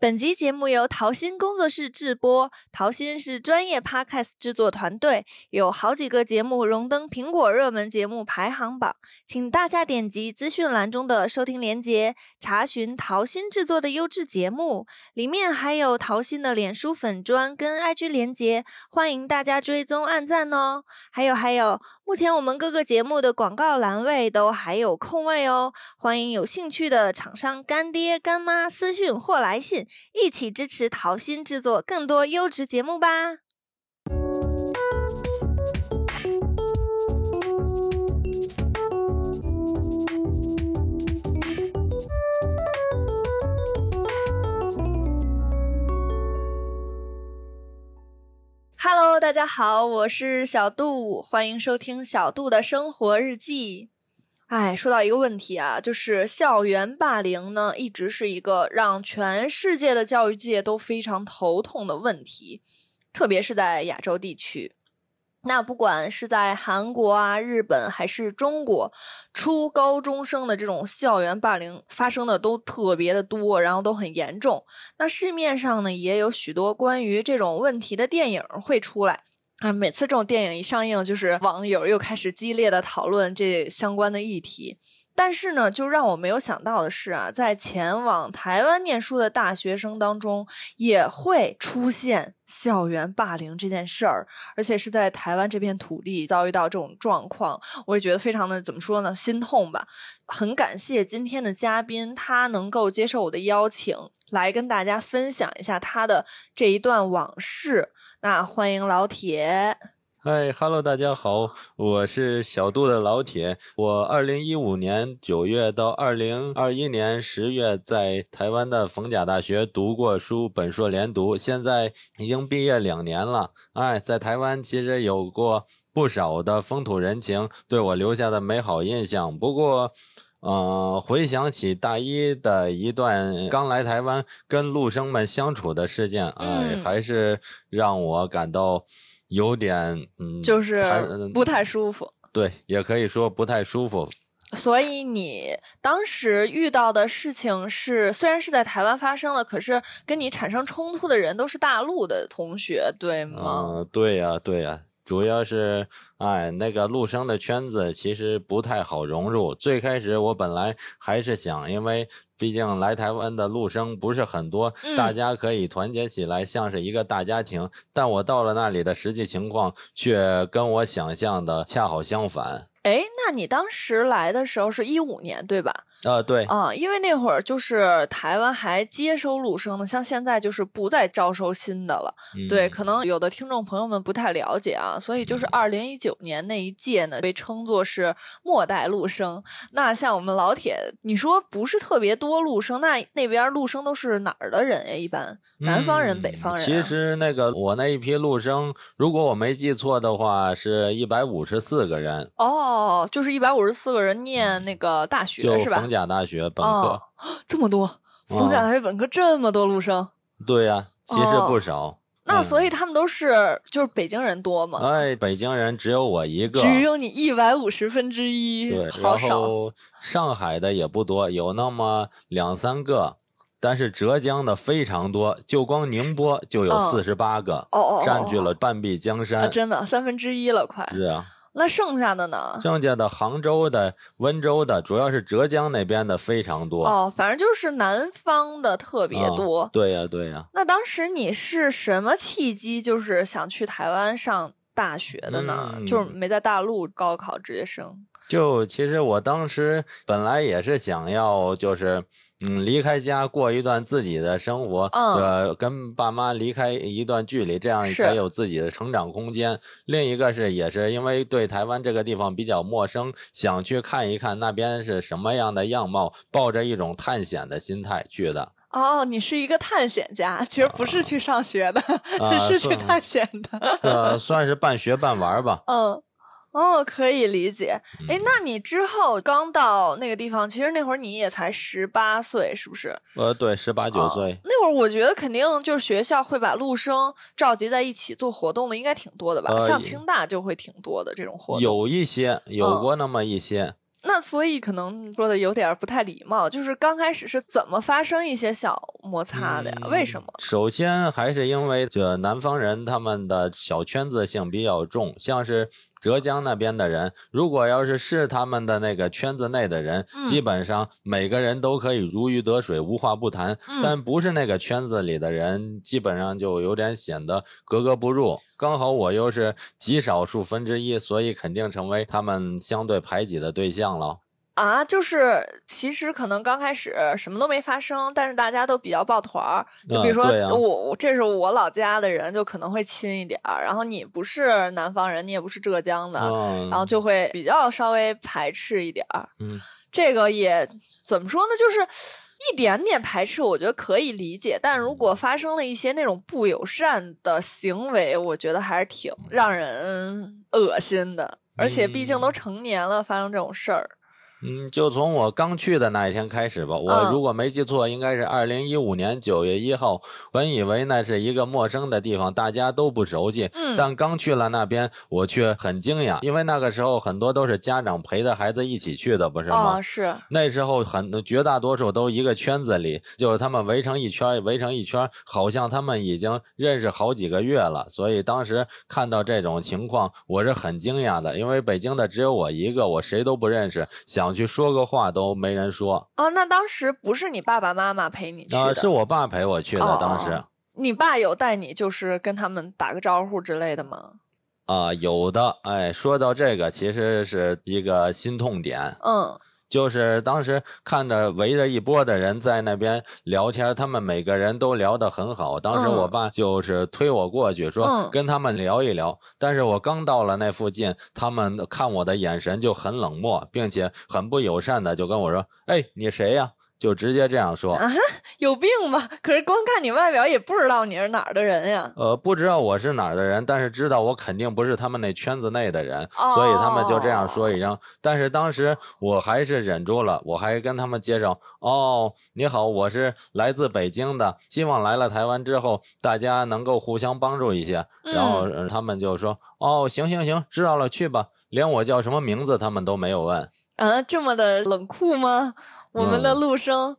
本集节目由桃心工作室制播，桃心是专业 podcast 制作团队，有好几个节目荣登苹果热门节目排行榜，请大家点击资讯栏中的收听连接，查询桃心制作的优质节目，里面还有桃心的脸书粉砖跟 IG 连接，欢迎大家追踪按赞哦。还有还有，目前我们各个节目的广告栏位都还有空位哦，欢迎有兴趣的厂商干爹干妈私讯或来信。一起支持桃心制作更多优质节目吧！Hello，大家好，我是小杜，欢迎收听小杜的生活日记。哎，说到一个问题啊，就是校园霸凌呢，一直是一个让全世界的教育界都非常头痛的问题，特别是在亚洲地区。那不管是在韩国啊、日本还是中国，初高中生的这种校园霸凌发生的都特别的多，然后都很严重。那市面上呢，也有许多关于这种问题的电影会出来。啊，每次这种电影一上映，就是网友又开始激烈的讨论这相关的议题。但是呢，就让我没有想到的是啊，在前往台湾念书的大学生当中，也会出现校园霸凌这件事儿，而且是在台湾这片土地遭遇到这种状况，我也觉得非常的怎么说呢，心痛吧。很感谢今天的嘉宾，他能够接受我的邀请，来跟大家分享一下他的这一段往事。那欢迎老铁，嗨哈喽，大家好，我是小杜的老铁。我二零一五年九月到二零二一年十月在台湾的逢甲大学读过书，本硕连读，现在已经毕业两年了。哎，在台湾其实有过不少的风土人情，对我留下的美好印象。不过。呃，回想起大一的一段刚来台湾跟陆生们相处的事件，哎，还是让我感到有点嗯，就是不太舒服。对，也可以说不太舒服。所以你当时遇到的事情是，虽然是在台湾发生的，可是跟你产生冲突的人都是大陆的同学，对吗？嗯，对呀，对呀。主要是，哎，那个陆生的圈子其实不太好融入。最开始我本来还是想，因为毕竟来台湾的陆生不是很多，大家可以团结起来，像是一个大家庭。但我到了那里的实际情况却跟我想象的恰好相反。哎，那你当时来的时候是一五年对吧？啊，对啊，因为那会儿就是台湾还接收陆生呢，像现在就是不再招收新的了。对，可能有的听众朋友们不太了解啊，所以就是二零一九年那一届呢，被称作是末代陆生。那像我们老铁，你说不是特别多陆生，那那边陆生都是哪儿的人呀？一般南方人、北方人。其实那个我那一批陆生，如果我没记错的话，是一百五十四个人。哦，就是一百五十四个人念那个大学是吧？逢甲大学本科，这么多，逢甲大学本科这么多录生，对呀，其实不少。那所以他们都是就是北京人多吗？哎，北京人只有我一个，只有你一百五十分之一，对，好少。上海的也不多，有那么两三个，但是浙江的非常多，就光宁波就有四十八个，哦哦，占据了半壁江山，真的三分之一了，快是啊。那剩下的呢？剩下的杭州的、温州的，主要是浙江那边的非常多。哦，反正就是南方的特别多。对呀，对呀。那当时你是什么契机，就是想去台湾上大学的呢？就是没在大陆高考直接升。就其实我当时本来也是想要，就是。嗯，离开家过一段自己的生活，呃，跟爸妈离开一段距离，这样才有自己的成长空间。另一个是，也是因为对台湾这个地方比较陌生，想去看一看那边是什么样的样貌，抱着一种探险的心态去的。哦，你是一个探险家，其实不是去上学的，是去探险的。呃，算是半学半玩吧。嗯。哦，可以理解。哎，那你之后刚到那个地方，其实那会儿你也才十八岁，是不是？呃，对，十八九岁。那会儿我觉得肯定就是学校会把陆生召集在一起做活动的，应该挺多的吧？像清大就会挺多的这种活动。有一些，有过那么一些。那所以可能说的有点不太礼貌，就是刚开始是怎么发生一些小摩擦的呀？为什么？首先还是因为这南方人他们的小圈子性比较重，像是。浙江那边的人，如果要是是他们的那个圈子内的人，基本上每个人都可以如鱼得水，无话不谈。但不是那个圈子里的人，基本上就有点显得格格不入。刚好我又是极少数分之一，所以肯定成为他们相对排挤的对象了。啊，就是其实可能刚开始什么都没发生，但是大家都比较抱团儿。就比如说我，这是我老家的人，就可能会亲一点儿。然后你不是南方人，你也不是浙江的，然后就会比较稍微排斥一点儿。嗯，这个也怎么说呢？就是一点点排斥，我觉得可以理解。但如果发生了一些那种不友善的行为，我觉得还是挺让人恶心的。而且毕竟都成年了，发生这种事儿。嗯，就从我刚去的那一天开始吧。我如果没记错，应该是二零一五年九月一号。本以为那是一个陌生的地方，大家都不熟悉。嗯。但刚去了那边，我却很惊讶，因为那个时候很多都是家长陪着孩子一起去的，不是吗？是。那时候很绝大多数都一个圈子里，就是他们围成一圈，围成一圈，好像他们已经认识好几个月了。所以当时看到这种情况，我是很惊讶的，因为北京的只有我一个，我谁都不认识，想。想去说个话都没人说哦，那当时不是你爸爸妈妈陪你去的，是我爸陪我去的。当时你爸有带你，就是跟他们打个招呼之类的吗？啊，有的。哎，说到这个，其实是一个心痛点。嗯。就是当时看着围着一波的人在那边聊天，他们每个人都聊得很好。当时我爸就是推我过去说跟他们聊一聊，但是我刚到了那附近，他们看我的眼神就很冷漠，并且很不友善的就跟我说：“哎，你谁呀？”就直接这样说啊，有病吧？可是光看你外表也不知道你是哪儿的人呀。呃，不知道我是哪儿的人，但是知道我肯定不是他们那圈子内的人，所以他们就这样说一声。但是当时我还是忍住了，我还跟他们介绍：“哦，你好，我是来自北京的，希望来了台湾之后，大家能够互相帮助一些。”然后他们就说：“哦，行行行，知道了，去吧。”连我叫什么名字他们都没有问。啊，这么的冷酷吗？我们的陆生，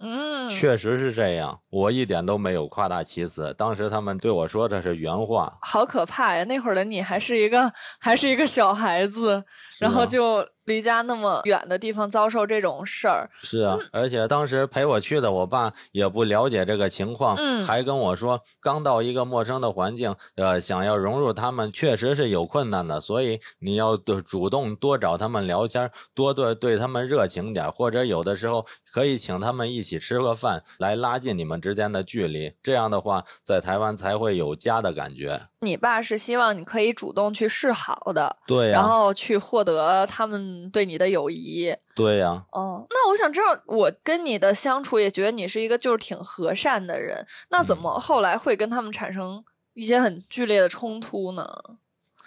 嗯，确实是这样，我一点都没有夸大其词。当时他们对我说的是原话，好可怕呀！那会儿的你还是一个还是一个小孩子，然后就。离家那么远的地方遭受这种事儿，是啊，而且当时陪我去的我爸也不了解这个情况，嗯，还跟我说，刚到一个陌生的环境，呃，想要融入他们确实是有困难的，所以你要主动多找他们聊天，多对对他们热情点，或者有的时候可以请他们一起吃个饭，来拉近你们之间的距离，这样的话，在台湾才会有家的感觉。你爸是希望你可以主动去示好的，对呀，然后去获得他们。对你的友谊，对呀，哦，那我想知道，我跟你的相处也觉得你是一个就是挺和善的人，那怎么后来会跟他们产生一些很剧烈的冲突呢？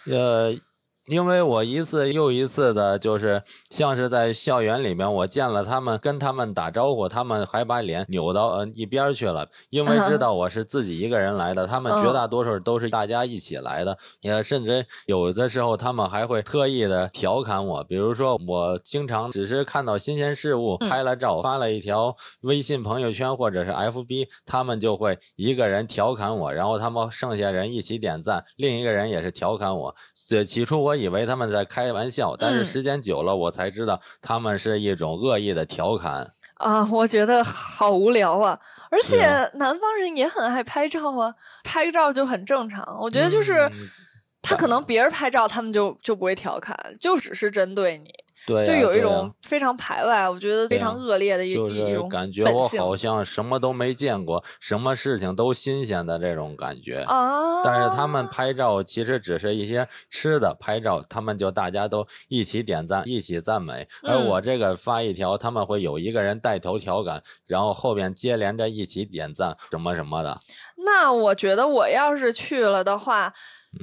呃。因为我一次又一次的，就是像是在校园里面，我见了他们，跟他们打招呼，他们还把脸扭到呃一边去了，因为知道我是自己一个人来的，他们绝大多数都是大家一起来的，也甚至有的时候他们还会特意的调侃我，比如说我经常只是看到新鲜事物，拍了照发了一条微信朋友圈或者是 FB，他们就会一个人调侃我，然后他们剩下人一起点赞，另一个人也是调侃我，这起初我。以为他们在开玩笑，但是时间久了，我才知道他们是一种恶意的调侃啊！我觉得好无聊啊！而且南方人也很爱拍照啊，拍照就很正常。我觉得就是他可能别人拍照，他们就就不会调侃，就只是针对你。对，就有一种非常排外，我觉得非常恶劣的一一种感觉。我好像什么都没见过，什么事情都新鲜的这种感觉啊！但是他们拍照其实只是一些吃的拍照，他们就大家都一起点赞，一起赞美。而我这个发一条，他们会有一个人带头调侃，然后后边接连着一起点赞什么什么的。那我觉得我要是去了的话。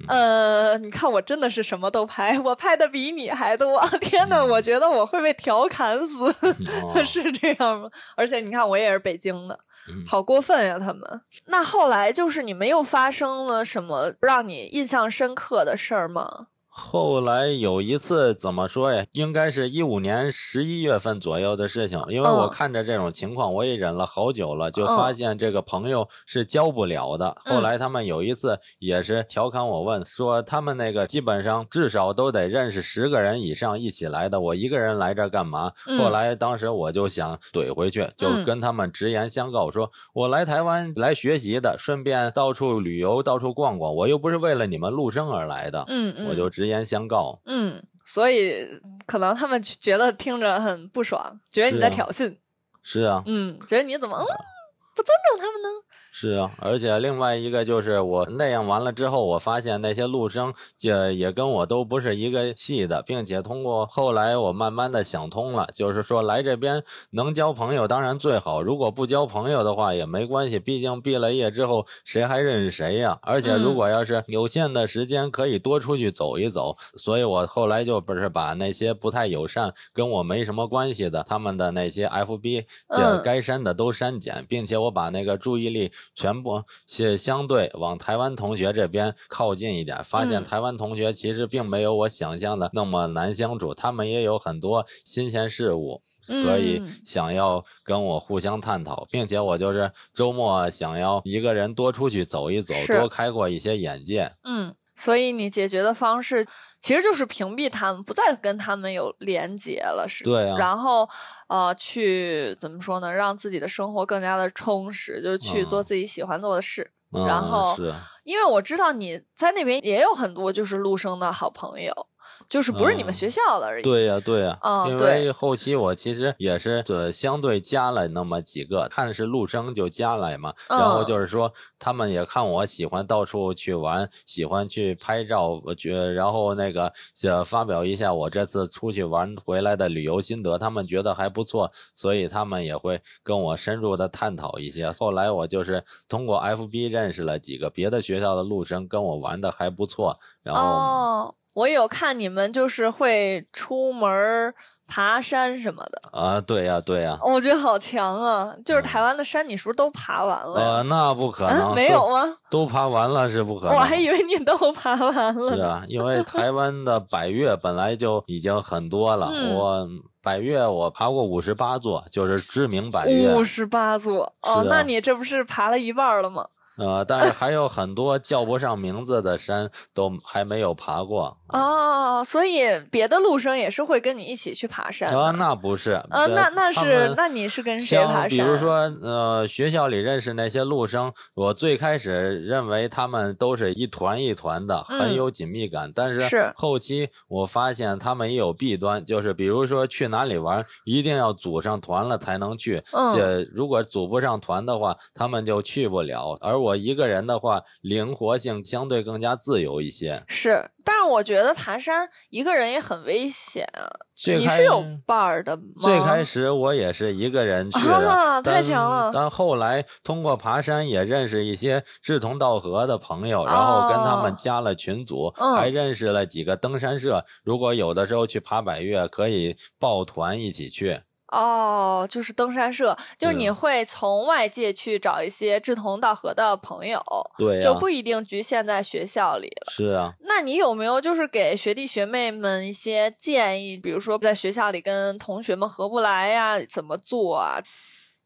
呃，你看我真的是什么都拍，我拍的比你还多。天呐，我觉得我会被调侃死，是这样吗？而且你看，我也是北京的，好过分呀！他们。那后来就是你们又发生了什么让你印象深刻的事儿吗？后来有一次怎么说呀？应该是一五年十一月份左右的事情，因为我嗯看着这种情况，我也忍了好久了，就嗯发现这个朋友是交不了的。后嗯来他们有一次也是调侃我问说，他们那个基本上至少都得认识十个人以上一起来的，我一个人来这干嘛？嗯后来当时我就想怼回去，就嗯跟他们直言相告说，我来台湾来学习的，顺便到处旅游，到处逛逛，我又不是为了你们陆生而来的。嗯嗯，我就直言相告。嗯，所以可能他们觉得听着很不爽，觉得你在挑衅，是啊，嗯，觉得你怎么嗯不尊重他们呢？是啊，而且另外一个就是我那样完了之后，我发现那些陆生也也跟我都不是一个系的，并且通过后来我慢慢的想通了，就是说来这边能交朋友当然最好，如果不交朋友的话也没关系，毕竟毕了业之后谁还认识谁呀？而且如嗯果要是有限的时间，可以多出去走一走。所以我后来就不是把那些不太友善、跟我没什么关系的他们的那些 FB 这嗯该删的都删减，并且我把那个注意力全部是相对往台湾同学这边靠近一点，发现嗯台湾同学其实并没有我想象的那么难相处，他们也有很多新鲜事物。可以嗯想要跟我互相探讨，并且我就是周末想要一个人多出去走一走，多开阔一些眼界。嗯，所以你解决的方式其实就是屏蔽他们，不再跟他们有连接了，是？对啊然后呃，去怎么说呢？让自己的生活更加的充实，就是去做嗯自己喜欢做的事。嗯、然后是因为我知道你在那边也有很多就是陆生的好朋友，就是不是你们嗯学校的而已。对呀、对呀、因嗯因为后期我其实也是呃相对加了那么几个，看是陆生就加来嘛，然后嗯就是说他们也看我喜欢到处去玩，喜欢去拍照，我觉然后那个呃发表一下我这次出去玩回来的旅游心得，他们觉得还不错，所以他们也会跟我深入的探讨一些。后来我就是通过 FB 认识了几个别的学校的陆生，跟我玩的还不错，然后。哦，我有看你们就是会出门爬山什么的，啊，对呀、对呀、我觉得好强啊！就是台湾的山，你是不是都爬完了那不可能，啊，没有吗？都爬完了是不可能。我还以为你都爬完了。是啊，因为台湾的百越本来就已经很多了，嗯我百越我爬过五十八座，就是知名百越五。十八座哦，那你这不是爬了一半了吗？呃，但是还有很多叫不上名字的山都还没有爬过。哦，所以别的陆生也是会跟你一起去爬山的。啊，那不是。呃，呃那那是那你是跟谁爬山？比如说，呃，学校里认识那些陆生，我最开始认为他们都是一团一团的，很嗯有紧密感。但是是后期我发现他们也有弊端，就是比如说去哪里玩，一定要组上团了才能去。嗯这如果组不上团的话，他们就去不了。而我一个人的话，灵活性相对更加自由一些。是，但是我觉得爬山一个人也很危险啊。你是有伴儿的吗？最开始我也是一个人去的，啊太但强了但后来通过爬山也认识一些志同道合的朋友，然后跟他们哦加了群组，嗯还认识了几个登山社。如果有的时候去爬百越，可以抱团一起去。哦，就是登山社，就是你嗯会从外界去找一些志同道合的朋友，就不一定局限在学校里了。是啊，那你有没有就是给学弟学妹们一些建议？比如说在学校里跟同学们合不来呀，怎么做啊？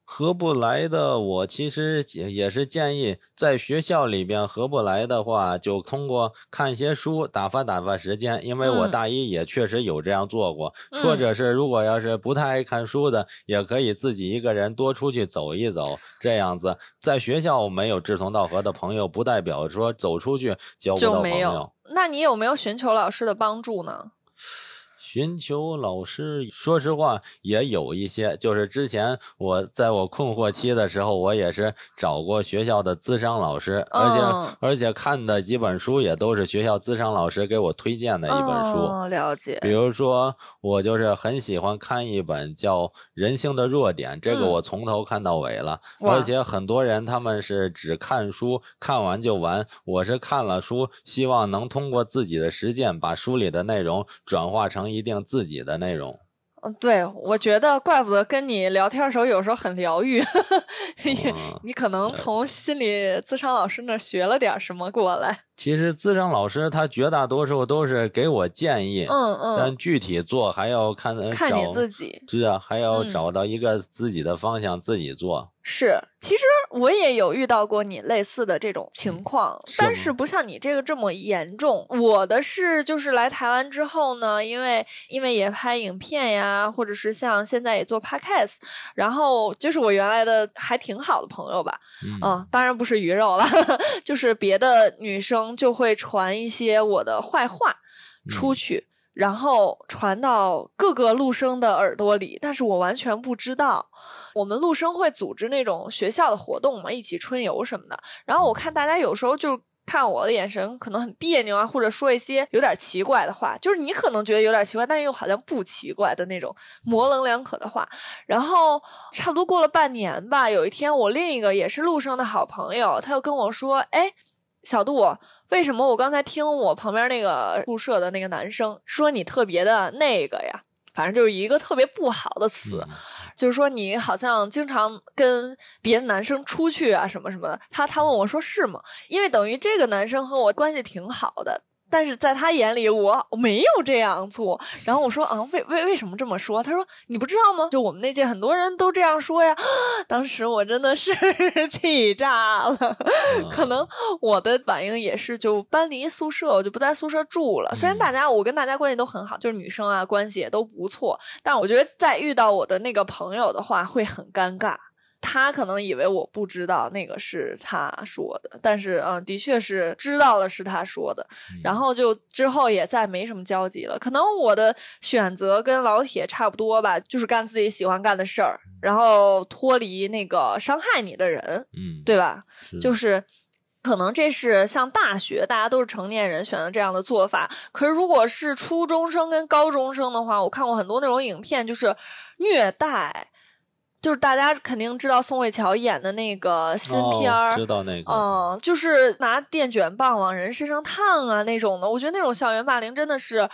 合不来的，我其实也也是建议，在学校里边合不来的话，就通过看一些书打发打发时间。因为我嗯大一也确实有这样做过，嗯或者是如果要是不太爱看书的，也可以自己一个人多出去走一走，这样子。在学校没有志同道合的朋友，不代表说走出去交不到朋友。。那你有没有寻求老师的帮助呢？寻求老师，说实话也有一些，就是之前我在我困惑期的时候，我也是找过学校的资商老师，而且、嗯而且看的几本书也都是学校资商老师给我推荐的一本书。哦，了解。比如说，我就是很喜欢看一本叫《人性的弱点》，这个嗯我从头看到尾了。哇而且很多人他们是只看书，看完就完。我是看了书，希望能通过自己的实践，把书里的内容转化成一定自己的内容。嗯，对，我觉得怪不得跟你聊天的时候有时候很疗愈，你可能从心理咨商老师那学了点什么过来。其实资深老师他绝大多数都是给我建议，嗯嗯，但具体做还要看看你自己。是啊，还要嗯找到一个自己的方向自己做。是，其实我也有遇到过你类似的这种情况，是但是不像你这个这么严重。我的是就是来台湾之后呢，因为因为也拍影片呀，或者是像现在也做 podcast，然后就是我原来的还挺好的朋友吧，嗯嗯，当然不是鱼肉了，就是别的女生就会传一些我的坏话出嗯去，然后传到各个陆生的耳朵里，但是我完全不知道。我们陆生会组织那种学校的活动嘛，一起春游什么的。然后我看大家有时候就看我的眼神可能很别扭啊，或者说一些有点奇怪的话，就是你可能觉得有点奇怪，但又好像不奇怪的那种模棱两可的话。然后差不多过了半年吧，有一天我另一个也是陆生的好朋友，他又跟我说：“哎，小杜，为什么我刚才听我旁边那个宿舍的那个男生说你特别的那个呀？”反正就是一个特别不好的词，嗯就是说你好像经常跟别的男生出去啊什么什么的。他他问我说是吗？因为等于这个男生和我关系挺好的。但是在他眼里，我没有这样做。然后我说，啊，为为为什么这么说？他说，你不知道吗？就我们那届很多人都这样说呀。当时我真的是 气炸了。可能我的反应也是，就搬离宿舍，我就不在宿舍住了。虽然大家我跟大家关系都很好，就是女生啊关系也都不错，但我觉得再遇到我的那个朋友的话会很尴尬。他可能以为我不知道那个是他说的，但是嗯，的确是知道了是他说的，然后就之后也再没什么交集了。可能我的选择跟老铁差不多吧，就是干自己喜欢干的事儿，然后脱离那个伤害你的人，嗯，对吧？是就是可能这是像大学，大家都是成年人选择这样的做法。可是如果是初中生跟高中生的话，我看过很多那种影片，就是虐待，就是大家肯定知道宋慧乔演的那个新片哦儿。知道那个，嗯，就是拿电卷棒往人身上烫啊那种的，我觉得那种校园霸凌真的是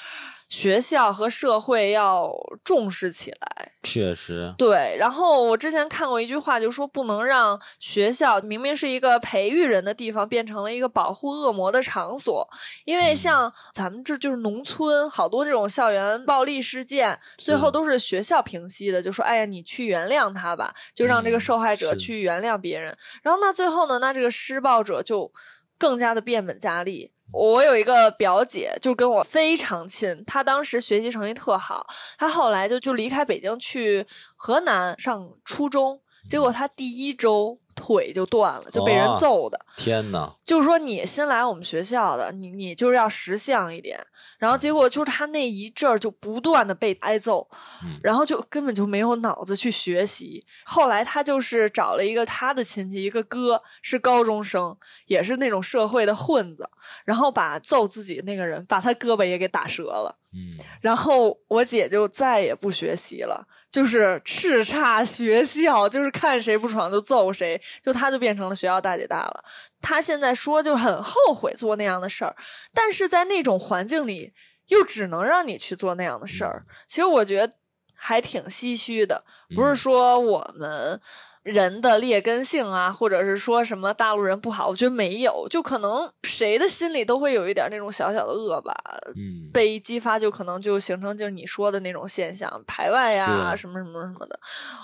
学校和社会要重视起来。确实，对，然后我之前看过一句话，就说不能让学校明明是一个培育人的地方，变成了一个保护恶魔的场所。因为像咱们这就是农村，好多这种校园暴力事件，最后都是学校平息的，就说哎呀，你去原谅他吧，就让这个嗯受害者去原谅别人。然后那最后呢，那这个施暴者就更加的变本加厉。我有一个表姐，就跟我非常亲，她当时学习成绩特好，她后来就就离开北京去河南上初中，结果她第一周腿就断了，就被人揍的。天呐，就是说你新来我们学校的，你你就是要识相一点。然后结果就是他那一阵儿就不断的被挨揍，嗯然后就根本就没有脑子去学习。后来他就是找了一个他的亲戚，一个哥是高中生，也是那种社会的混子，然后把揍自己那个人把他胳膊也给打折了。嗯，然后我姐就再也不学习了，就是叱咤学校，就是看谁不爽就揍谁，就她就变成了学校大姐大了。她现在说就很后悔做那样的事儿，但是在那种环境里，又只能让你去做那样的事儿。其实我觉得还挺唏嘘的，不是嗯说我们。人的劣根性啊，或者是说什么大陆人不好，我觉得没有，就可能谁的心里都会有一点那种小小的恶吧，嗯，被一激发，就可能就形成就是你说的那种现象，排外呀，是什么什么什么的。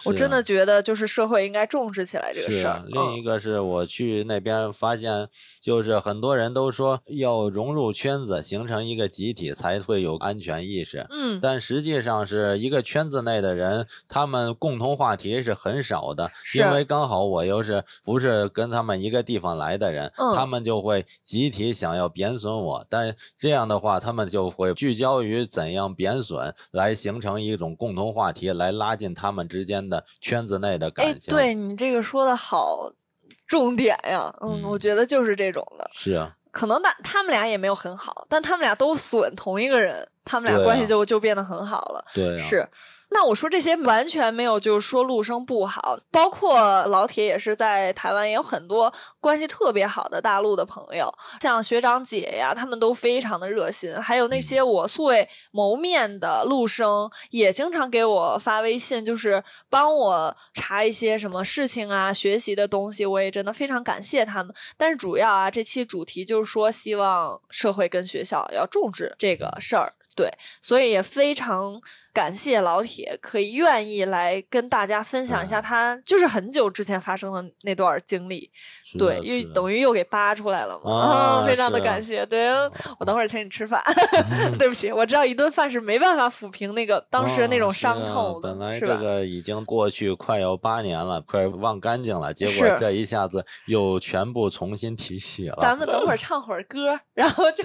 我真的觉得，就是社会应该重视起来这个事儿。另一嗯个是我去那边发现，就是很多人都说要融入圈子，形成一个集体才会有安全意识。嗯，但实际上是一个圈子内的人，他们共同话题是很少的，是因为刚好我又是不是跟他们一个地方来的人，嗯他们就会集体想要贬损我，但这样的话，他们就会聚焦于怎样贬损，来形成一种共同话题，来拉近他们之间的圈子内的哎感，情。对你这个说的好重点呀，嗯，嗯我觉得就是这种的。是啊，可能大他们俩也没有很好，但他们俩都损同一个人，他们俩关系就就变得很好了。对啊，是，那我说这些完全没有，就是说陆生不好，包括老铁也是在台湾也有很多关系特别好的大陆的朋友，像学长姐呀，他们都非常的热心，还有那些我素未谋面的陆生，也经常给我发微信，就是帮我查一些什么事情啊，学习的东西，我也真的非常感谢他们。但是主要啊，这期主题就是说，希望社会跟学校要重视这个事儿，对，所以也非常。感谢老铁可以愿意来跟大家分享一下他就是很久之前发生的那段经历，对，又等于又给扒出来了嘛，啊 非常的感谢。对，我等会儿请你吃饭。对不起，我知道一顿饭是没办法抚平那个当时的那种伤痛的。本来这个已经过去快要八年了，快忘干净了，结果这一下子又全部重新提起了。咱们等会儿 唱会儿歌，然后就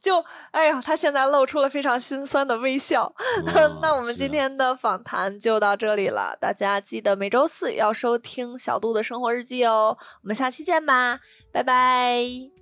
就哎呀，他现在露出了非常心酸的微笑。那我们今天的访谈就到这里了，大家记得每周四要收听小杜的生活日记哦。我们下期见吧，拜拜。